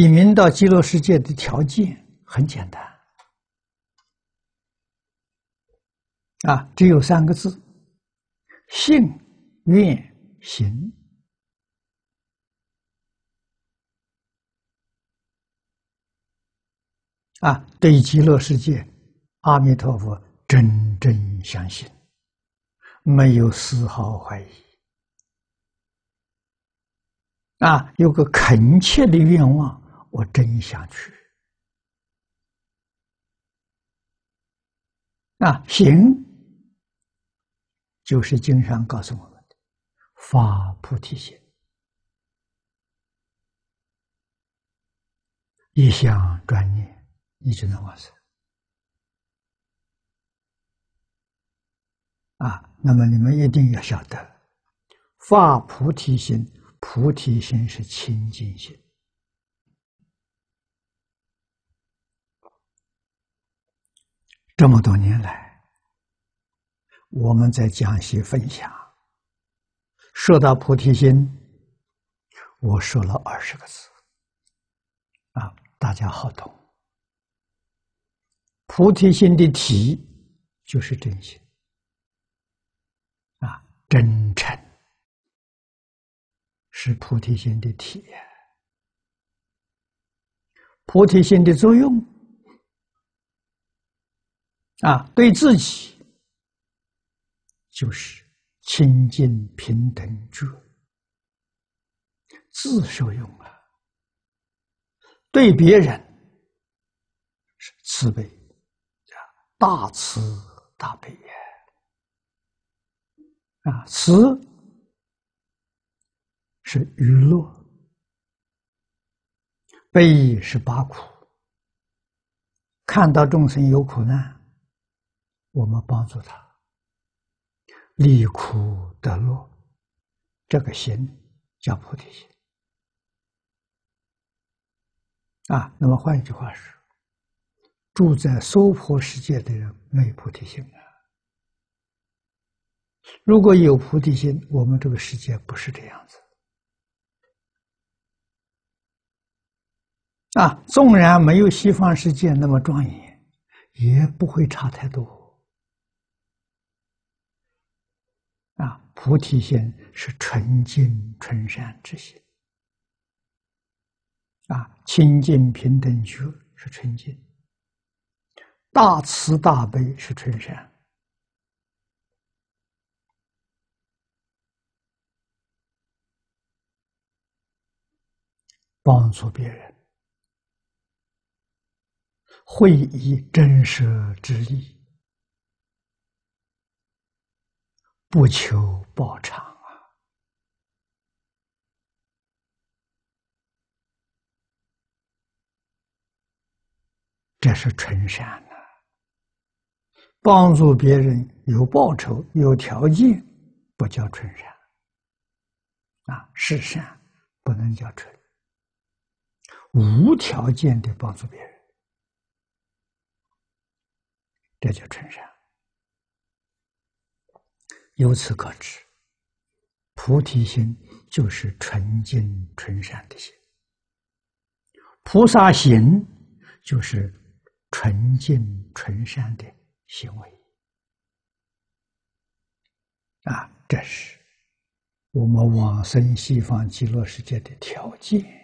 进到极乐世界的条件很简单，啊，只有三个字：信、愿、行。啊，对极乐世界，阿弥陀佛真正相信，没有丝毫怀疑。啊，有个恳切的愿望，我真想去。啊，行，就是经上告诉我们的发菩提心，一向专念。你就能完成啊！那么你们一定要晓得，发菩提心，菩提心是清净心。这么多年来，我们在讲习分享，说到菩提心，我说了二十个字，啊，大家好懂。菩提心的体就是真心啊，真诚是菩提心的体。菩提心的作用啊，对自己就是清净平等觉，自受用啊；对别人是慈悲。大慈大悲呀！啊，慈是娱乐，悲是拔苦。看到众生有苦难，我们帮助他，离苦得乐，这个心叫菩提心。啊，那么换一句话说。住在娑婆世界的人没有菩提心啊！如果有菩提心，我们这个世界不是这样子啊。纵然没有西方世界那么庄严，也不会差太多啊。菩提心是纯净纯善之心啊，清净平等觉是纯净。大慈大悲是纯善，帮助别人，会以真实之意，不求报偿啊！这是纯善呐。帮助别人有报酬、有条件，不叫纯善。啊，是善，不能叫纯。无条件的帮助别人，这叫纯善。由此可知，菩提心就是纯净纯善的心；菩萨行就是纯净纯善的。行为啊，这是我们往生西方极乐世界的条件。